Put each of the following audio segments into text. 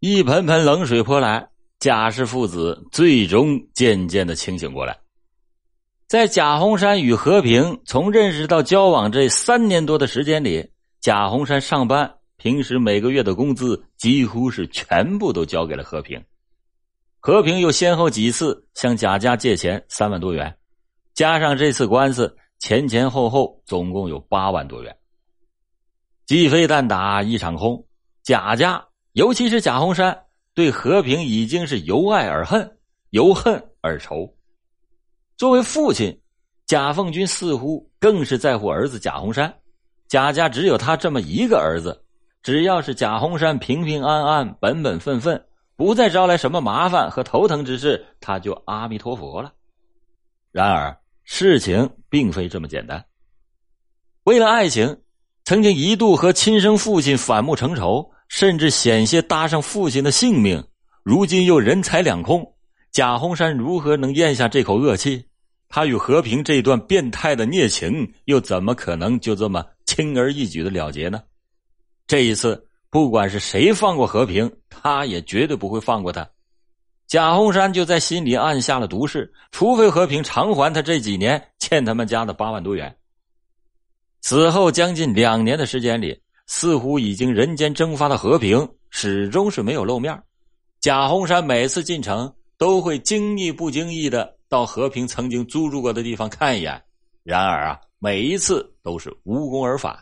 一盆盆冷水泼来，贾氏父子最终渐渐的清醒过来。在贾红山与和平从认识到交往这三年多的时间里，贾红山上班，平时每个月的工资几乎是全部都交给了和平。和平又先后几次向贾家借钱三万多元，加上这次官司，前前后后总共有八万多元。鸡飞蛋打一场空，贾家尤其是贾红山对和平已经是由爱而恨，由恨而仇。作为父亲，贾凤军似乎更是在乎儿子贾红山。贾家只有他这么一个儿子，只要是贾红山平平安安、本本分分，不再招来什么麻烦和头疼之事，他就阿弥陀佛了。然而，事情并非这么简单。为了爱情，曾经一度和亲生父亲反目成仇，甚至险些搭上父亲的性命。如今又人财两空，贾洪山如何能咽下这口恶气？他与和平这段变态的孽情，又怎么可能就这么轻而易举的了结呢？这一次，不管是谁放过和平，他也绝对不会放过他。贾洪山就在心里暗下了毒誓：除非和平偿还他这几年欠他们家的八万多元。此后将近两年的时间里，似乎已经人间蒸发的和平，始终是没有露面。贾红山每次进城，都会经意不经意的。到和平曾经租住过的地方看一眼，然而啊，每一次都是无功而返。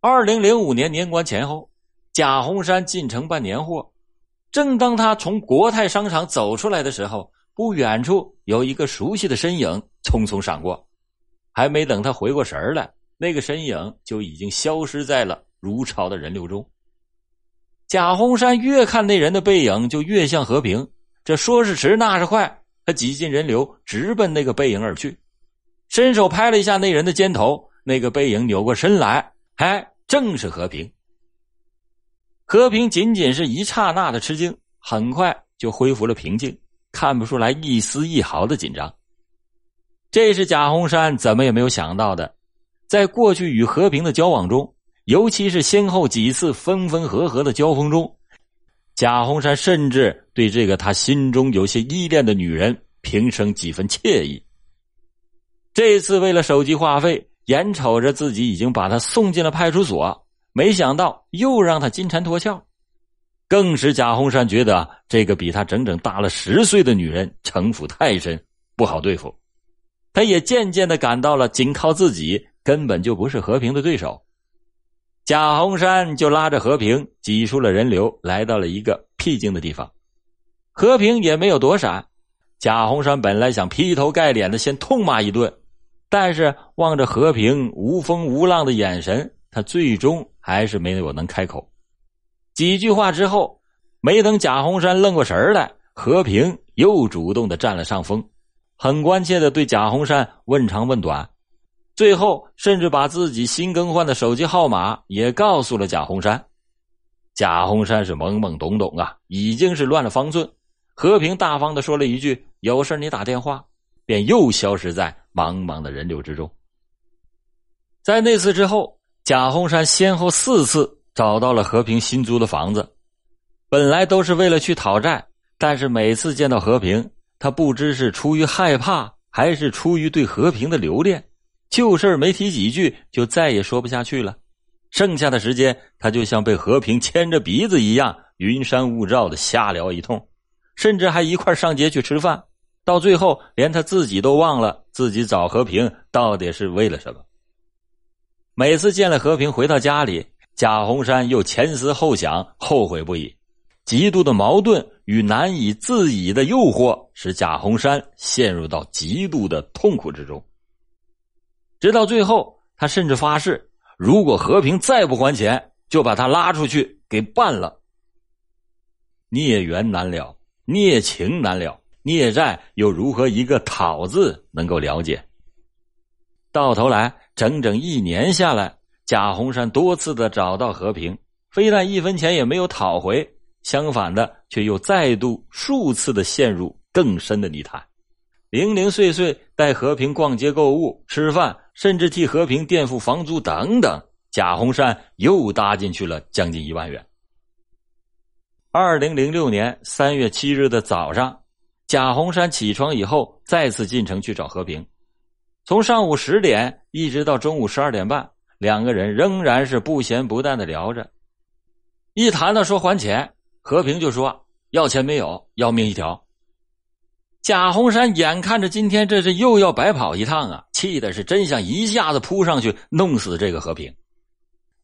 二零零五年年关前后，贾红山进城办年货，正当他从国泰商场走出来的时候，不远处有一个熟悉的身影匆匆闪过，还没等他回过神来，那个身影就已经消失在了如潮的人流中。贾红山越看那人的背影，就越像和平。这说是迟，那是快。他挤进人流，直奔那个背影而去，伸手拍了一下那人的肩头，那个背影扭过身来，哎正是和平。和平仅仅是一刹那的吃惊，很快就恢复了平静，看不出来一丝一毫的紧张。这是贾红山怎么也没有想到的，在过去与和平的交往中，尤其是先后几次分分合合的交锋中。贾红山甚至对这个他心中有些依恋的女人平生几分惬意。这次为了手机话费，眼瞅着自己已经把他送进了派出所，没想到又让他金蝉脱壳，更使贾红山觉得这个比他整整大了十岁的女人城府太深，不好对付。他也渐渐的感到了，仅靠自己根本就不是和平的对手。贾红山就拉着和平挤出了人流，来到了一个僻静的地方。和平也没有躲闪。贾红山本来想劈头盖脸的先痛骂一顿，但是望着和平无风无浪的眼神，他最终还是没有能开口。几句话之后，没等贾红山愣过神来，和平又主动的占了上风，很关切的对贾红山问长问短。最后，甚至把自己新更换的手机号码也告诉了贾红山。贾红山是懵懵懂懂啊，已经是乱了方寸。和平大方的说了一句：“有事你打电话。”便又消失在茫茫的人流之中。在那次之后，贾红山先后四次找到了和平新租的房子，本来都是为了去讨债，但是每次见到和平，他不知是出于害怕，还是出于对和平的留恋。旧事没提几句，就再也说不下去了。剩下的时间，他就像被和平牵着鼻子一样，云山雾罩的瞎聊一通，甚至还一块上街去吃饭。到最后，连他自己都忘了自己找和平到底是为了什么。每次见了和平，回到家里，贾洪山又前思后想，后悔不已。极度的矛盾与难以自已的诱惑，使贾洪山陷入到极度的痛苦之中。直到最后，他甚至发誓，如果和平再不还钱，就把他拉出去给办了。孽缘难了，孽情难了，孽债又如何一个讨字能够了解？到头来，整整一年下来，贾洪山多次的找到和平，非但一分钱也没有讨回，相反的，却又再度数次的陷入更深的泥潭。零零碎碎带和平逛街购物、吃饭，甚至替和平垫付房租等等，贾洪山又搭进去了将近一万元。二零零六年三月七日的早上，贾洪山起床以后，再次进城去找和平。从上午十点一直到中午十二点半，两个人仍然是不咸不淡的聊着。一谈到说还钱，和平就说要钱没有，要命一条。贾红山眼看着今天这是又要白跑一趟啊，气的是真想一下子扑上去弄死这个和平。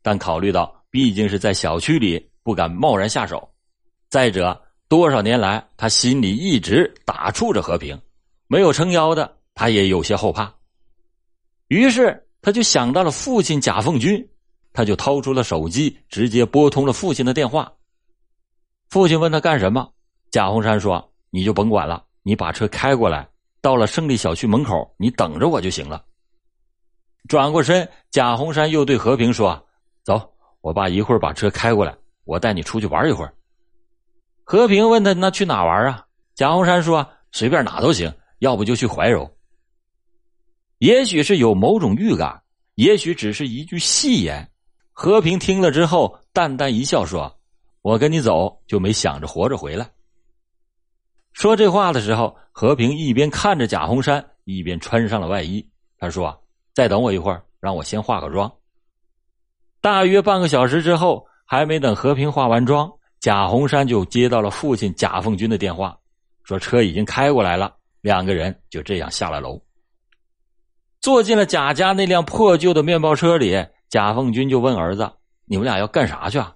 但考虑到毕竟是在小区里，不敢贸然下手。再者，多少年来他心里一直打怵着和平，没有撑腰的，他也有些后怕。于是他就想到了父亲贾凤军，他就掏出了手机，直接拨通了父亲的电话。父亲问他干什么，贾红山说：“你就甭管了，你把车开过来，到了胜利小区门口，你等着我就行了。”转过身，贾红山又对和平说：“走，我爸一会儿把车开过来，我带你出去玩一会儿。”和平问他：“那去哪玩啊？”贾红山说：“随便哪都行，要不就去怀柔。”也许是有某种预感，也许只是一句戏言。和平听了之后，淡淡一笑，说：“我跟你走，就没想着活着回来。”说这话的时候，和平一边看着贾洪山，一边穿上了外衣。他说：“再等我一会儿，让我先化个妆。”大约半个小时之后，还没等和平化完妆。贾洪山就接到了父亲贾凤军的电话，说车已经开过来了。两个人就这样下了楼，坐进了贾家那辆破旧的面包车里。贾凤军就问儿子：“你们俩要干啥去？”啊？”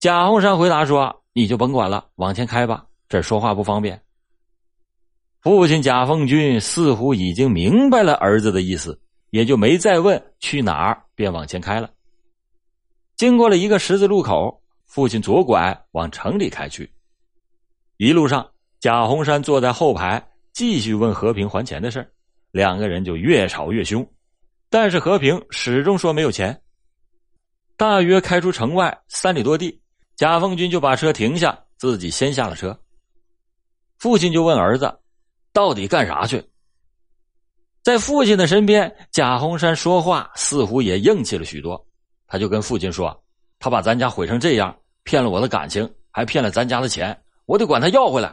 贾洪山回答说：“你就甭管了，往前开吧，这说话不方便。”父亲贾凤军似乎已经明白了儿子的意思，也就没再问去哪儿，便往前开了。经过了一个十字路口。父亲左拐往城里开去，一路上，贾洪山坐在后排，继续问和平还钱的事两个人就越吵越凶，但是和平始终说没有钱。大约开出城外三里多地，贾凤军就把车停下，自己先下了车。父亲就问儿子：“到底干啥去？”在父亲的身边，贾洪山说话似乎也硬气了许多，他就跟父亲说：“他把咱家毁成这样。”骗了我的感情，还骗了咱家的钱，我得管他要回来。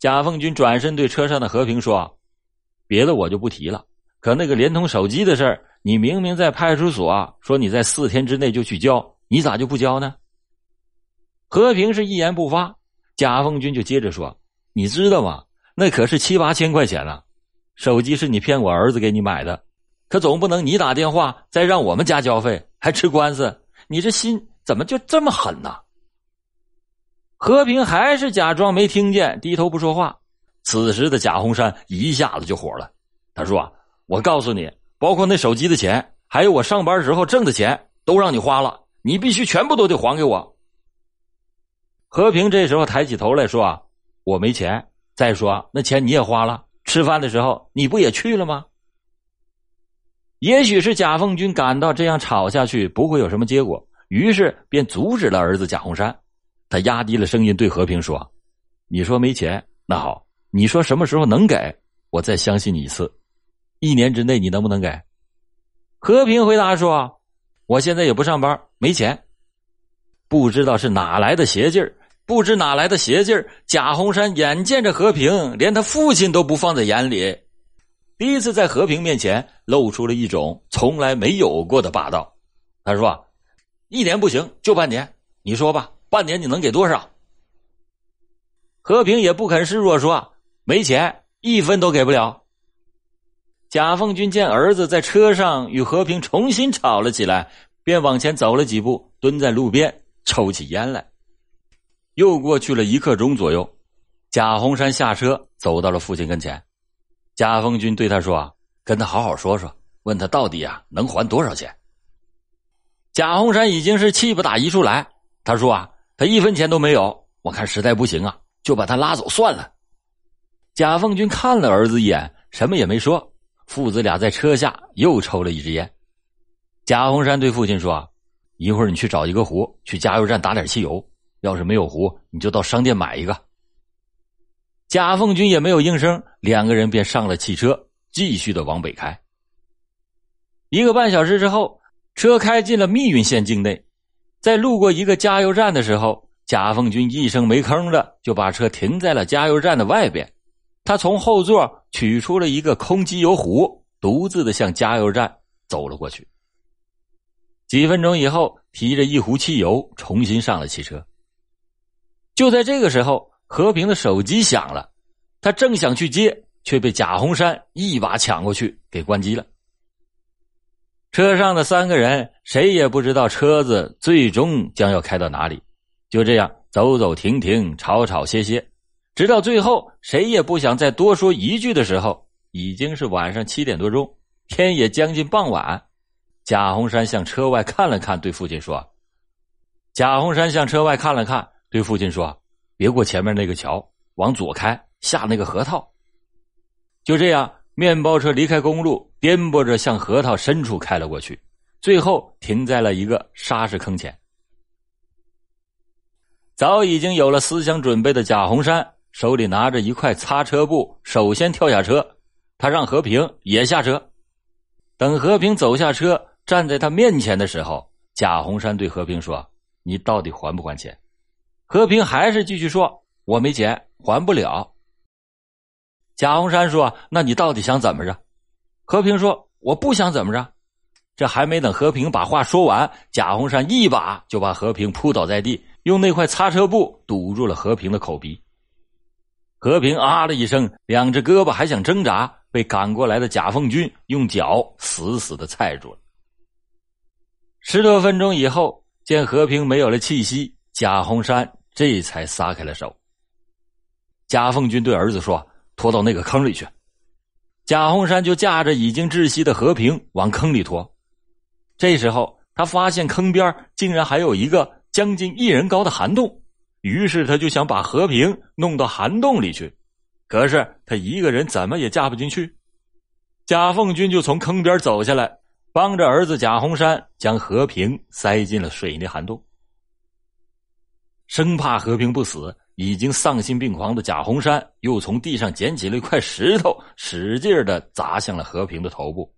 贾凤军转身对车上的和平说：“别的我就不提了，可那个联通手机的事儿，你明明在派出所说你在四天之内就去交，你咋就不交呢？”和平是一言不发。贾凤军就接着说：“你知道吗？那可是七八千块钱呢。手机是你骗我儿子给你买的，可总不能你打电话再让我们家交费，还吃官司，你这心……”怎么就这么狠呢？和平还是假装没听见，低头不说话。此时的贾红山一下子就火了，他说：“我告诉你，包括那手机的钱，还有我上班时候挣的钱，都让你花了，你必须全部都得还给我。”和平这时候抬起头来说：“我没钱。再说那钱你也花了，吃饭的时候你不也去了吗？”也许是贾凤军感到这样吵下去不会有什么结果。于是便阻止了儿子贾洪山，他压低了声音对和平说：“你说没钱，那好，你说什么时候能给我再相信你一次？一年之内你能不能给？”和平回答说：“我现在也不上班，没钱。”不知道是哪来的邪劲儿，不知哪来的邪劲儿，贾洪山眼见着和平，连他父亲都不放在眼里，第一次在和平面前露出了一种从来没有过的霸道。他说。一年不行，就半年。你说吧，半年你能给多少？和平也不肯示弱，说没钱，一分都给不了。贾凤军见儿子在车上与和平重新吵了起来，便往前走了几步，蹲在路边抽起烟来。又过去了一刻钟左右，贾洪山下车，走到了父亲跟前。贾凤军对他说：“啊跟他好好说说，问他到底啊能还多少钱。”贾洪山已经是气不打一处来，他说：“啊，他一分钱都没有，我看实在不行啊，就把他拉走算了。”贾凤军看了儿子一眼，什么也没说。父子俩在车下又抽了一支烟。贾洪山对父亲说：“一会儿你去找一个壶，去加油站打点汽油。要是没有壶，你就到商店买一个。”贾凤军也没有应声，两个人便上了汽车，继续的往北开。一个半小时之后。车开进了密云县境内，在路过一个加油站的时候，贾凤军一声没吭的就把车停在了加油站的外边。他从后座取出了一个空机油壶，独自的向加油站走了过去。几分钟以后，提着一壶汽油，重新上了汽车。就在这个时候，和平的手机响了，他正想去接，却被贾洪山一把抢过去，给关机了。车上的三个人谁也不知道车子最终将要开到哪里，就这样走走停停，吵吵歇歇。直到最后，谁也不想再多说一句的时候，已经是晚上七点多钟，天也将近傍晚。贾洪山向车外看了看，对父亲说：“贾洪山向车外看了看，对父亲说：‘别过前面那个桥，往左开，下那个河套。’就这样，面包车离开公路，颠簸着向河套深处开了过去，最后停在了一个沙石坑前。早已经有了思想准备的贾洪山。”手里拿着一块擦车布，首先跳下车。他让和平也下车。等和平走下车，站在他面前的时候，贾洪山对和平说：“你到底还不还钱？”和平还是继续说：“我没钱，还不了。”贾洪山说：“那你到底想怎么着？”和平说：“我不想怎么着。”这还没等和平把话说完，贾洪山一把就把和平扑倒在地，用那块擦车布堵住了和平的口鼻。和平啊了一声，两只胳膊还想挣扎，被赶过来的贾凤军用脚死死的踩住了。十多分钟以后，见和平没有了气息，贾洪山这才撒开了手。贾凤军对儿子说：“拖到那个坑里去。”贾洪山就架着已经窒息的和平往坑里拖。这时候，他发现坑边竟然还有一个将近一人高的涵洞。于是他就想把和平弄到涵洞里去，可是他一个人怎么也架不进去。贾凤军就从坑边走下来，帮着儿子贾洪山将和平塞进了水泥涵洞。生怕和平不死，已经丧心病狂的贾洪山又从地上捡起了一块石头，使劲的砸向了和平的头部，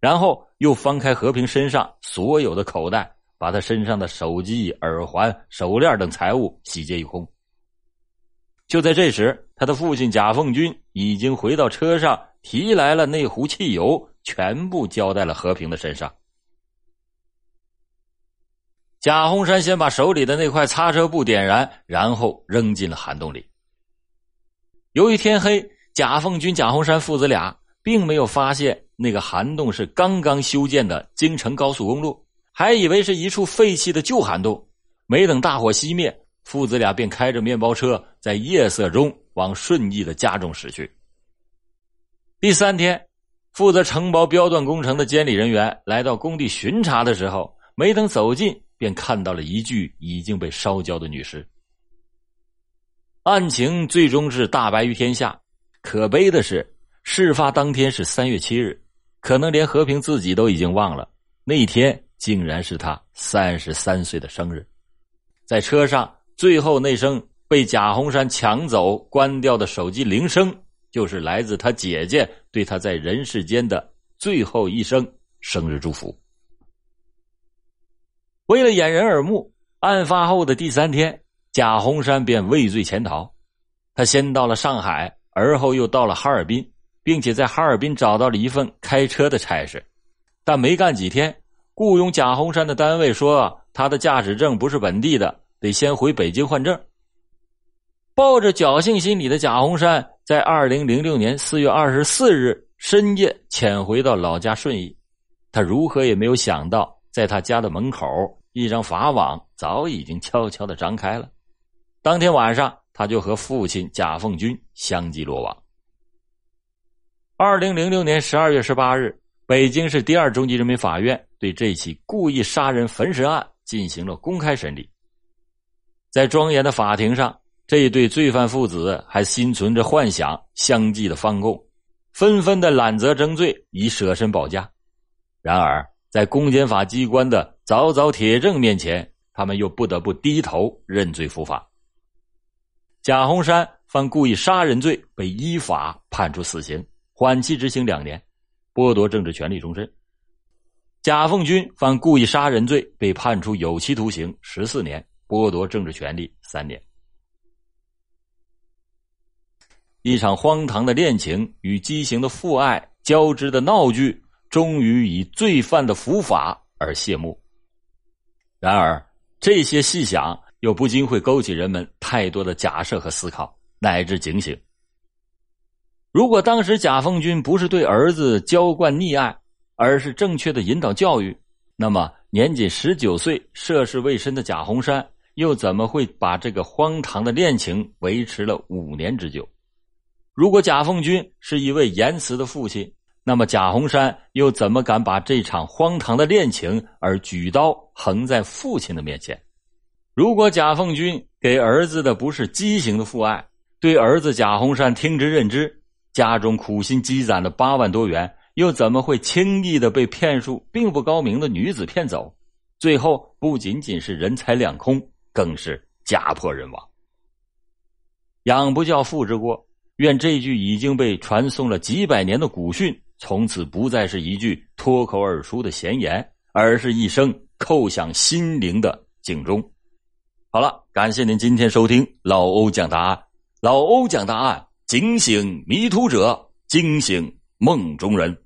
然后又翻开和平身上所有的口袋。把他身上的手机、耳环、手链等财物洗劫一空。就在这时，他的父亲贾凤军已经回到车上，提来了那壶汽油，全部浇在了和平的身上。贾洪山先把手里的那块擦车布点燃，然后扔进了涵洞里。由于天黑，贾凤军、贾洪山父子俩并没有发现那个涵洞是刚刚修建的京承高速公路。还以为是一处废弃的旧涵洞，没等大火熄灭，父子俩便开着面包车在夜色中往顺义的家中驶去。第三天，负责承包标段工程的监理人员来到工地巡查的时候，没等走近，便看到了一具已经被烧焦的女尸。案情最终是大白于天下，可悲的是，事发当天是三月七日，可能连和平自己都已经忘了那天。竟然是他三十三岁的生日，在车上最后那声被贾红山抢走、关掉的手机铃声，就是来自他姐姐对他在人世间的最后一声生日祝福。为了掩人耳目，案发后的第三天，贾洪山便畏罪潜逃。他先到了上海，而后又到了哈尔滨，并且在哈尔滨找到了一份开车的差事，但没干几天。雇佣贾洪山的单位说，他的驾驶证不是本地的，得先回北京换证。抱着侥幸心理的贾洪山，在二零零六年四月二十四日深夜潜回到老家顺义。他如何也没有想到，在他家的门口，一张法网早已经悄悄的张开了。当天晚上，他就和父亲贾凤军相继落网。二零零六年十二月十八日。北京市第二中级人民法院对这起故意杀人焚尸案进行了公开审理。在庄严的法庭上，这一对罪犯父子还心存着幻想，相继的翻供，纷纷的揽责争罪，以舍身保家。然而，在公检法机关的凿凿铁证面前，他们又不得不低头认罪伏法。贾洪山犯故意杀人罪，被依法判处死刑，缓期执行两年。剥夺政治权利终身。贾凤军犯故意杀人罪，被判处有期徒刑十四年，剥夺政治权利三年。一场荒唐的恋情与畸形的父爱交织的闹剧，终于以罪犯的伏法而谢幕。然而，这些细想又不禁会勾起人们太多的假设和思考，乃至警醒。如果当时贾凤军不是对儿子娇惯溺爱，而是正确的引导教育，那么年仅十九岁、涉世未深的贾洪山又怎么会把这个荒唐的恋情维持了五年之久？如果贾凤军是一位言辞的父亲，那么贾洪山又怎么敢把这场荒唐的恋情而举刀横在父亲的面前？如果贾凤军给儿子的不是畸形的父爱，对儿子贾洪山听之任之，家中苦心积攒的八万多元。又怎么会轻易的被骗术并不高明的女子骗走？最后不仅仅是人财两空，更是家破人亡。养不教，父之过。愿这句已经被传颂了几百年的古训，从此不再是一句脱口而出的闲言，而是一声叩响心灵的警钟。好了，感谢您今天收听老欧讲答案。老欧讲答案，警醒迷途者，惊醒梦中人。